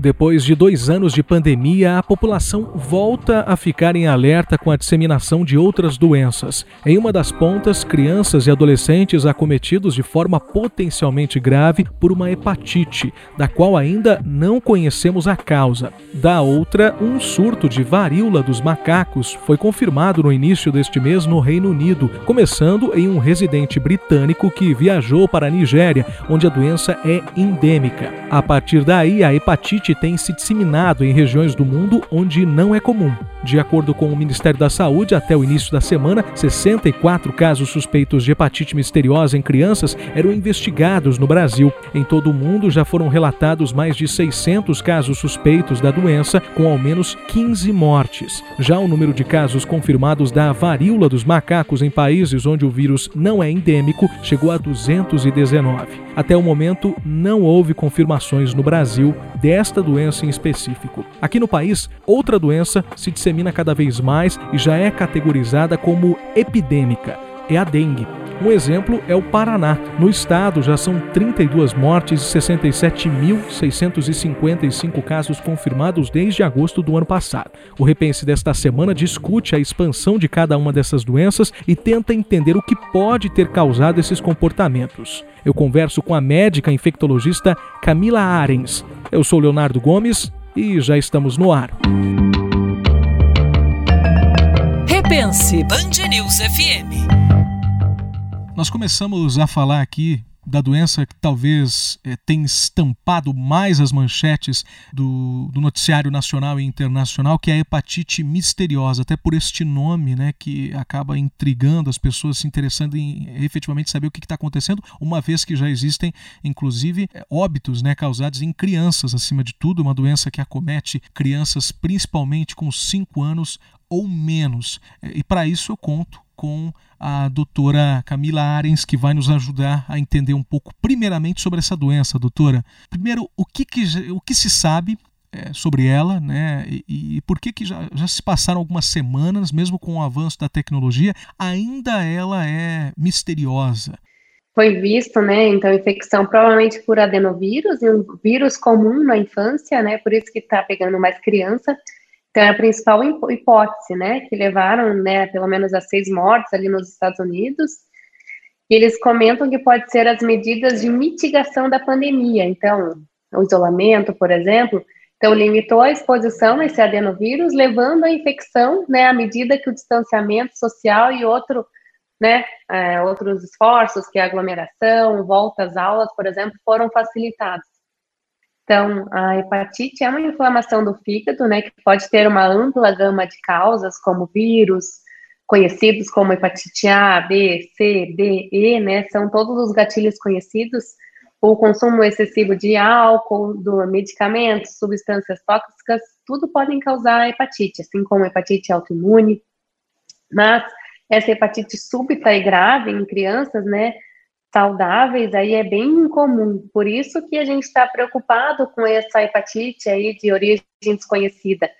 Depois de dois anos de pandemia, a população volta a ficar em alerta com a disseminação de outras doenças. Em uma das pontas, crianças e adolescentes acometidos de forma potencialmente grave por uma hepatite, da qual ainda não conhecemos a causa. Da outra, um surto de varíola dos macacos foi confirmado no início deste mês no Reino Unido, começando em um residente britânico que viajou para a Nigéria, onde a doença é endêmica. A partir daí, a hepatite tem se disseminado em regiões do mundo onde não é comum. De acordo com o Ministério da Saúde, até o início da semana, 64 casos suspeitos de hepatite misteriosa em crianças eram investigados no Brasil. Em todo o mundo já foram relatados mais de 600 casos suspeitos da doença, com ao menos 15 mortes. Já o número de casos confirmados da varíola dos macacos em países onde o vírus não é endêmico chegou a 219. Até o momento, não houve confirmações no Brasil desta doença em específico. Aqui no país, outra doença se dissemina cada vez mais e já é categorizada como epidêmica. É a dengue. Um exemplo é o Paraná. No estado já são 32 mortes e 67.655 casos confirmados desde agosto do ano passado. O Repense desta semana discute a expansão de cada uma dessas doenças e tenta entender o que pode ter causado esses comportamentos. Eu converso com a médica infectologista Camila Arens. Eu sou Leonardo Gomes e já estamos no ar. Repense Band News FM. Nós começamos a falar aqui da doença que talvez é, tenha estampado mais as manchetes do, do, noticiário nacional e internacional, que é a hepatite misteriosa, até por este nome, né, que acaba intrigando as pessoas, se interessando em efetivamente saber o que está acontecendo, uma vez que já existem, inclusive, é, óbitos né, causados em crianças, acima de tudo, uma doença que acomete crianças principalmente com 5 anos ou menos. E para isso eu conto com a doutora Camila Arens, que vai nos ajudar a entender um pouco, primeiramente, sobre essa doença, doutora. Primeiro, o que, que, o que se sabe é, sobre ela, né? E, e, por que, que já, já se passaram algumas semanas, mesmo com o avanço da tecnologia, ainda ela é misteriosa? Foi visto, né, então, infecção provavelmente por adenovírus, um vírus comum na infância, né, por isso que está pegando mais criança, então, é a principal hipótese, né, que levaram, né, pelo menos a seis mortes ali nos Estados Unidos. E eles comentam que pode ser as medidas de mitigação da pandemia. Então, o isolamento, por exemplo, então limitou a exposição a esse adenovírus, levando à infecção, né, à medida que o distanciamento social e outro, né, é, outros esforços, que é a aglomeração, volta às aulas, por exemplo, foram facilitados. Então, a hepatite é uma inflamação do fígado, né, que pode ter uma ampla gama de causas, como vírus, conhecidos como hepatite A, B, C, D, E, né, são todos os gatilhos conhecidos. O consumo excessivo de álcool, do medicamentos, substâncias tóxicas, tudo podem causar hepatite, assim como hepatite autoimune. Mas essa hepatite súbita e grave em crianças, né, saudáveis, aí é bem incomum. Por isso que a gente está preocupado com essa hepatite aí de origem desconhecida.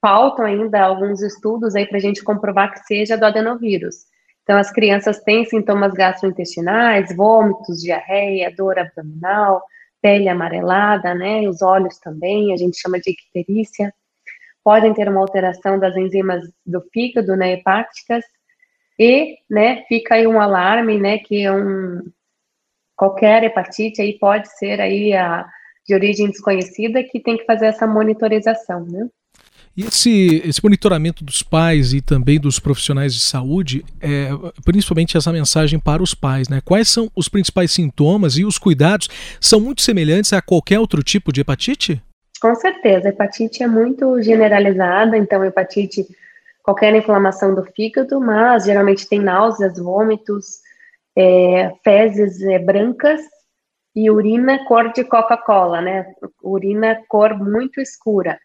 Faltam ainda alguns estudos aí para a gente comprovar que seja do adenovírus. Então, as crianças têm sintomas gastrointestinais, vômitos, diarreia, dor abdominal, pele amarelada, né? Os olhos também, a gente chama de icterícia. Podem ter uma alteração das enzimas do fígado, né, hepáticas, e, né, fica aí um alarme, né, que é um qualquer hepatite aí pode ser aí a de origem desconhecida que tem que fazer essa monitorização, né? E esse, esse monitoramento dos pais e também dos profissionais de saúde, é, principalmente essa mensagem para os pais, né? Quais são os principais sintomas e os cuidados são muito semelhantes a qualquer outro tipo de hepatite? Com certeza, a hepatite é muito generalizada, então hepatite qualquer inflamação do fígado, mas geralmente tem náuseas, vômitos, é, fezes é, brancas e urina cor de Coca-Cola, né? Urina cor muito escura.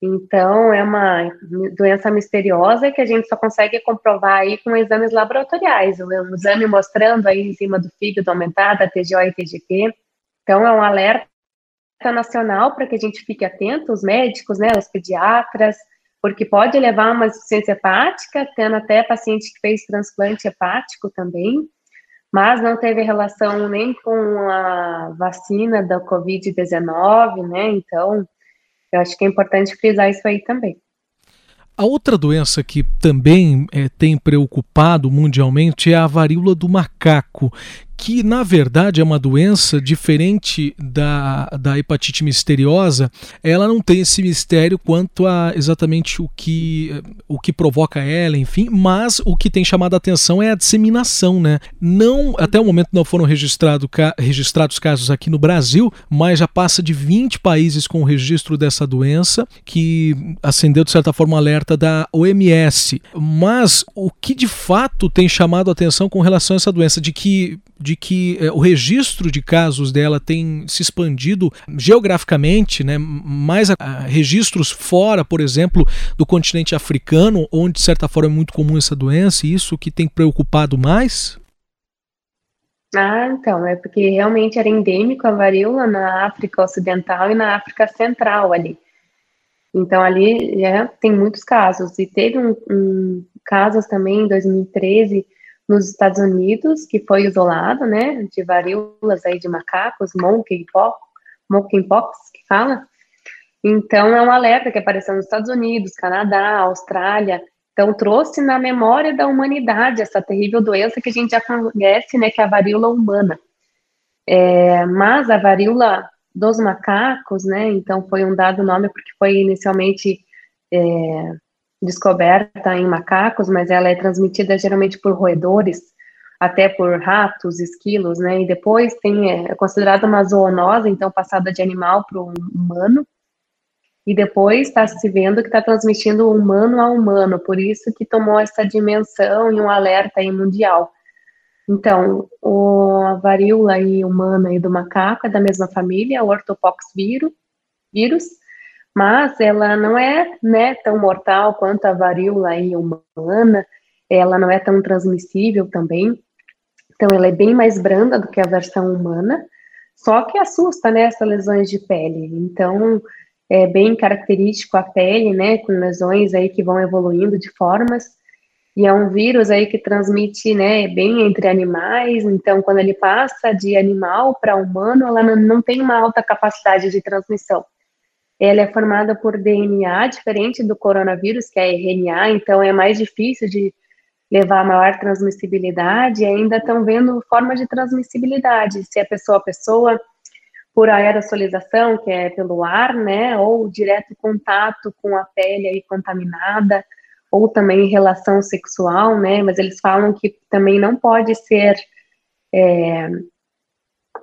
Então, é uma doença misteriosa que a gente só consegue comprovar aí com exames laboratoriais. Um exame mostrando aí em cima do fígado aumentada, TGO e TGP. Então, é um alerta nacional para que a gente fique atento, os médicos, né, os pediatras, porque pode levar a uma insuficiência hepática, tendo até paciente que fez transplante hepático também, mas não teve relação nem com a vacina da Covid-19, né? Então, Eu acho que é importante frisar isso aí também. A outra doença que também é, tem preocupado mundialmente é a varíola do macaco, que na verdade é uma doença diferente da, da hepatite misteriosa, ela não tem esse mistério quanto a exatamente o que, o que provoca ela, enfim, mas o que tem chamado a atenção é a disseminação, né? Não, até o momento não foram registrado, registrados casos aqui no Brasil, mas já passa de 20 países com o registro dessa doença, que acendeu de certa forma o alerta da OMS. Mas o que de fato tem chamado a atenção com relação a essa doença, de que de que é, o registro de casos dela tem se expandido geograficamente, né, mais a, a registros fora, por exemplo, do continente africano, onde de certa forma é muito comum essa doença, e isso que tem preocupado mais? Ah, então, é porque realmente era endêmico a varíola na África Ocidental e na África Central ali. Então, ali já tem muitos casos. E teve um, um casos também em 2013 nos Estados Unidos, que foi isolado, né, de varíolas aí de macacos, monkeypox, monkeypox que fala. Então, é um alerta que apareceu nos Estados Unidos, Canadá, Austrália. Então, trouxe na memória da humanidade essa terrível doença que a gente já conhece, né, que é a varíola humana. É, mas a varíola dos macacos, né, então foi um dado nome porque foi inicialmente é, descoberta em macacos, mas ela é transmitida geralmente por roedores, até por ratos, esquilos, né? E depois tem é, é considerada uma zoonose, então passada de animal para o humano. E depois está se vendo que está transmitindo humano a humano, por isso que tomou essa dimensão e um alerta aí mundial. Então, o, a varíola aí humana e do macaco é da mesma família, o ortopox vírus, vírus mas ela não é né, tão mortal quanto a varíola aí humana, ela não é tão transmissível também, então ela é bem mais branda do que a versão humana, só que assusta, né, essas lesões de pele, então é bem característico a pele, né, com lesões aí que vão evoluindo de formas, e é um vírus aí que transmite, né, bem entre animais, então quando ele passa de animal para humano, ela não tem uma alta capacidade de transmissão, ela é formada por DNA, diferente do coronavírus, que é RNA, então é mais difícil de levar a maior transmissibilidade, e ainda estão vendo formas de transmissibilidade, se é pessoa a pessoa, por aerosolização, que é pelo ar, né, ou direto contato com a pele aí contaminada, ou também relação sexual, né, mas eles falam que também não pode ser é,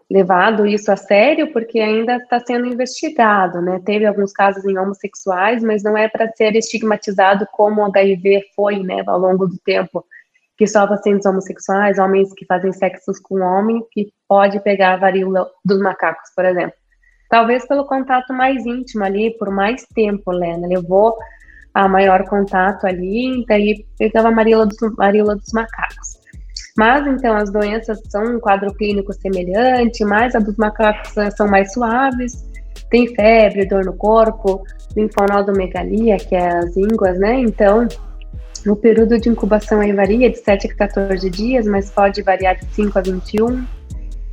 levado isso a sério porque ainda está sendo investigado, né? Teve alguns casos em homossexuais, mas não é para ser estigmatizado como o HIV foi, né, ao longo do tempo, que só pacientes homossexuais, homens que fazem sexos com homem, que pode pegar a varíola dos macacos, por exemplo. Talvez pelo contato mais íntimo ali, por mais tempo, Lena, levou a maior contato ali, daí pegava a varíola dos, varíola dos macacos. Mas então as doenças são um quadro clínico semelhante, mas a dos macacos são mais suaves, tem febre, dor no corpo, linfonodomegalia, que é as ínguas, né? Então, o período de incubação aí varia de 7 a 14 dias, mas pode variar de 5 a 21.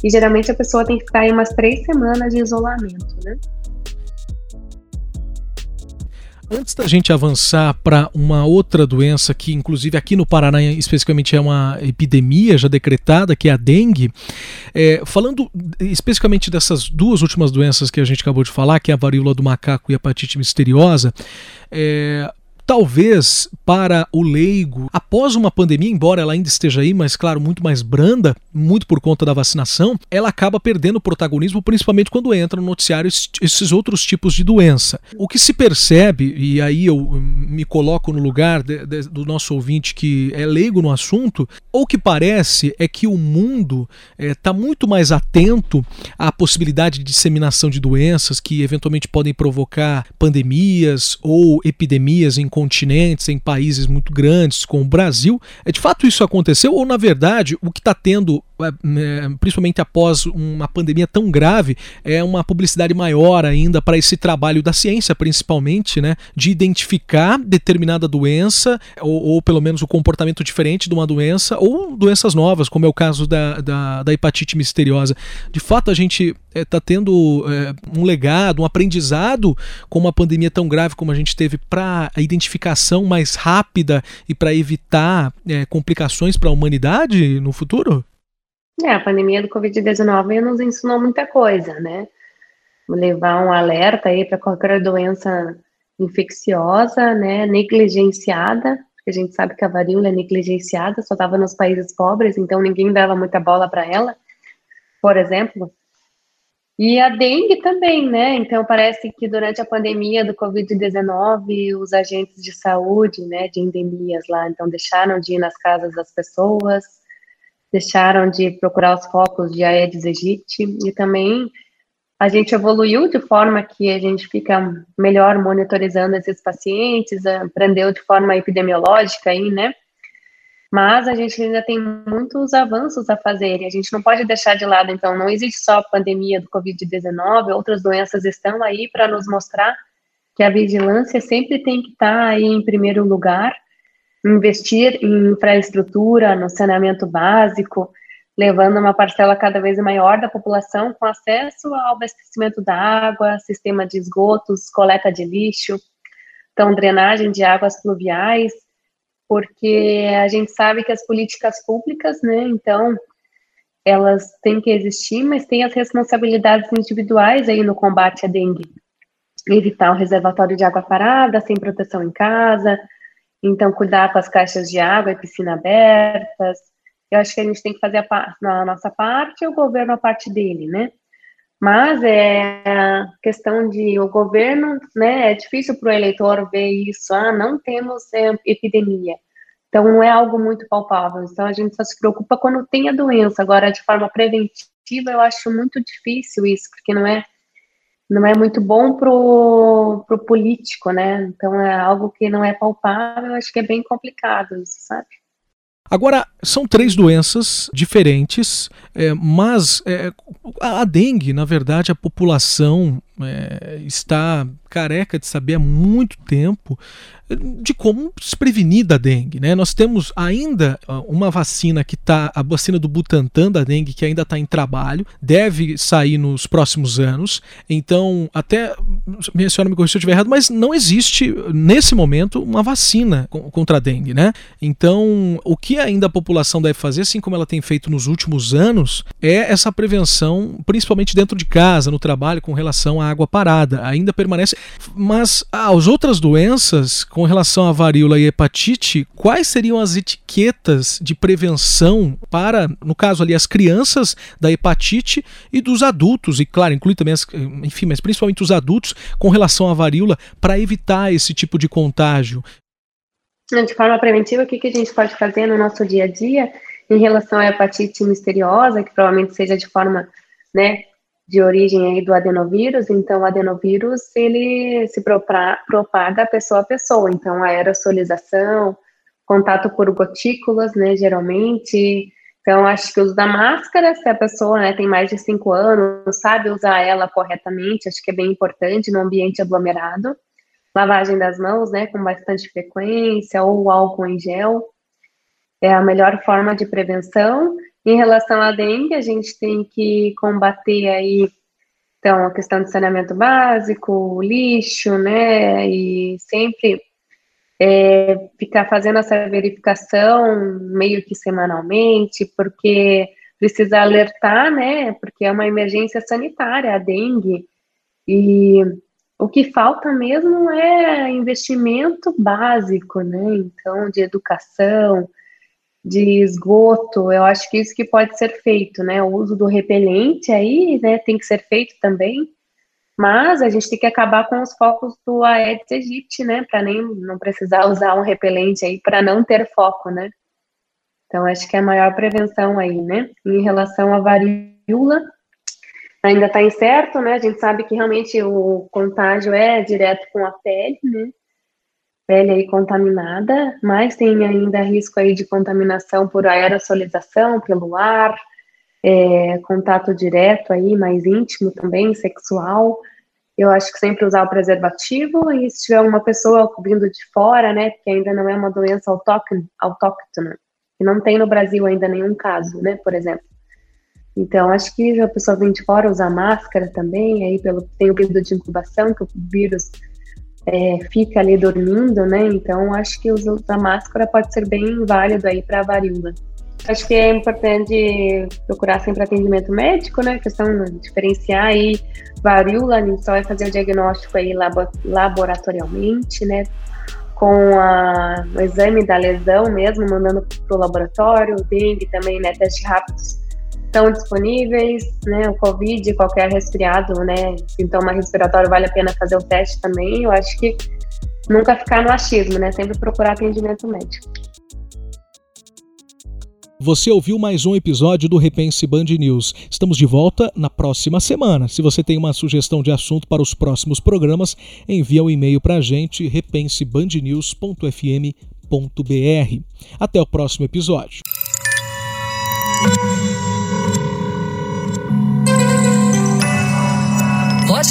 E geralmente a pessoa tem que ficar aí umas três semanas de isolamento, né? Antes da gente avançar para uma outra doença que, inclusive aqui no Paraná, especificamente é uma epidemia já decretada, que é a dengue, é, falando especificamente dessas duas últimas doenças que a gente acabou de falar, que é a varíola do macaco e a hepatite misteriosa, é, Talvez para o leigo, após uma pandemia, embora ela ainda esteja aí, mas claro, muito mais branda, muito por conta da vacinação, ela acaba perdendo protagonismo, principalmente quando entra no noticiário esses outros tipos de doença. O que se percebe, e aí eu me coloco no lugar de, de, do nosso ouvinte que é leigo no assunto, o que parece é que o mundo está eh, é, muito mais atento à possibilidade de disseminação de doenças que eventualmente podem provocar pandemias ou epidemias em continentes, em países muito grandes, como o Brasil. É de fato isso aconteceu ou na verdade o que está tendo principalmente após uma pandemia tão grave, é uma publicidade maior ainda para esse trabalho da ciência, principalmente, né, de identificar determinada doença, ou, ou, pelo menos o comportamento diferente de uma doença, ou doenças novas, como é o caso da, da, da hepatite misteriosa. De fato, a gente está é, tendo é, um legado, um aprendizado com uma pandemia tão grave como a gente teve para a identificação mais rápida e para evitar é, complicações para a humanidade no futuro? É, a pandemia do Covid-19 nos ensinou muita coisa, né? Levar um alerta aí para qualquer doença infecciosa, né, negligenciada, porque a gente sabe que a varíola é negligenciada, só estava nos países pobres, então ninguém dava muita bola para ela, por exemplo. E a dengue também, né? Então parece que durante a pandemia do Covid-19, os agentes de saúde, né, de endemias lá, então deixaram de ir nas casas das pessoas, deixaram de procurar os focos de Aedes aegypti e também a gente evoluiu de forma que a gente fica melhor monitorizando esses pacientes, aprendeu de forma epidemiológica aí, né? Mas a gente ainda tem muitos avanços a fazer e a gente não pode deixar de lado, então não existe só a pandemia do Covid-19, outras doenças estão aí para nos mostrar que a vigilância sempre tem que estar aí em primeiro lugar investir em infraestrutura, no saneamento básico, levando uma parcela cada vez maior da população com acesso ao abastecimento da água, sistema de esgotos, coleta de lixo, então drenagem de águas pluviais, porque a gente sabe que as políticas públicas, né, então elas têm que existir, mas tem as responsabilidades individuais aí no combate à dengue. Evitar o reservatório de água parada, sem proteção em casa, então, cuidar com as caixas de água e piscina abertas. Eu acho que a gente tem que fazer a, a nossa parte e o governo a parte dele, né? Mas é questão de o governo, né? É difícil para o eleitor ver isso. Ah, não temos é, epidemia. Então, não é algo muito palpável. Então, a gente só se preocupa quando tem a doença. Agora, de forma preventiva, eu acho muito difícil isso, porque não é não é muito bom pro, pro político, né? Então é algo que não é palpável, acho que é bem complicado sabe? Agora, são três doenças diferentes, é, mas é, a dengue, na verdade, a população é, está careca de saber há muito tempo de como se prevenir da dengue. Né? Nós temos ainda uma vacina que está, a vacina do Butantan da dengue, que ainda está em trabalho, deve sair nos próximos anos. Então, até, minha senhora me corrija se eu estiver errado, mas não existe, nesse momento, uma vacina contra a dengue. Né? Então, o que ainda a população deve fazer, assim como ela tem feito nos últimos anos, é essa prevenção, principalmente dentro de casa, no trabalho, com relação água parada. Ainda permanece. Mas as outras doenças, com relação à varíola e hepatite, quais seriam as etiquetas de prevenção para, no caso ali, as crianças da hepatite e dos adultos, e claro, inclui também, as, enfim, mas principalmente os adultos, com relação à varíola, para evitar esse tipo de contágio? De forma preventiva, o que, que a gente pode fazer no nosso dia a dia em relação à hepatite misteriosa, que provavelmente seja de forma né, de origem aí do adenovírus, então o adenovírus ele se propaga pessoa a pessoa, então a aerosolização, contato por gotículas, né, geralmente, então acho que o uso da máscara, se a pessoa né, tem mais de 5 anos, sabe usar ela corretamente, acho que é bem importante no ambiente aglomerado, lavagem das mãos, né, com bastante frequência, ou álcool em gel, é a melhor forma de prevenção, em relação à dengue, a gente tem que combater aí, então, a questão de saneamento básico, lixo, né, e sempre é, ficar fazendo essa verificação meio que semanalmente, porque precisa alertar, né, porque é uma emergência sanitária, a dengue, e o que falta mesmo é investimento básico, né, então, de educação, de esgoto, eu acho que isso que pode ser feito, né? O uso do repelente aí, né, tem que ser feito também, mas a gente tem que acabar com os focos do Aedes aegypti, né, para nem não precisar usar um repelente aí para não ter foco, né? Então acho que é a maior prevenção aí, né? Em relação à varíola, ainda está incerto, né? A gente sabe que realmente o contágio é direto com a pele, né? Pele aí contaminada, mas tem ainda risco aí de contaminação por aerosolização, pelo ar, é, contato direto aí, mais íntimo também, sexual. Eu acho que sempre usar o preservativo e se tiver uma pessoa vindo de fora, né, porque ainda não é uma doença autóctona, e não tem no Brasil ainda nenhum caso, né, por exemplo. Então, acho que a pessoa vem de fora usar máscara também, aí pelo, tem o período de incubação, que o vírus é, fica ali dormindo, né? Então, acho que usar máscara pode ser bem válido aí para a varíola. Acho que é importante procurar sempre atendimento médico, né? Questão diferenciar aí varíola, a gente só vai fazer o diagnóstico aí laboratorialmente, né? Com a, o exame da lesão mesmo, mandando para o laboratório, o dengue também, né? Testes rápidos estão disponíveis, né? O Covid, qualquer resfriado, né? Sintoma respiratório, vale a pena fazer o teste também. Eu acho que nunca ficar no achismo, né? Sempre procurar atendimento médico. Você ouviu mais um episódio do Repense Band News. Estamos de volta na próxima semana. Se você tem uma sugestão de assunto para os próximos programas, envia um e-mail para a gente repensebandnews.fm.br. Até o próximo episódio.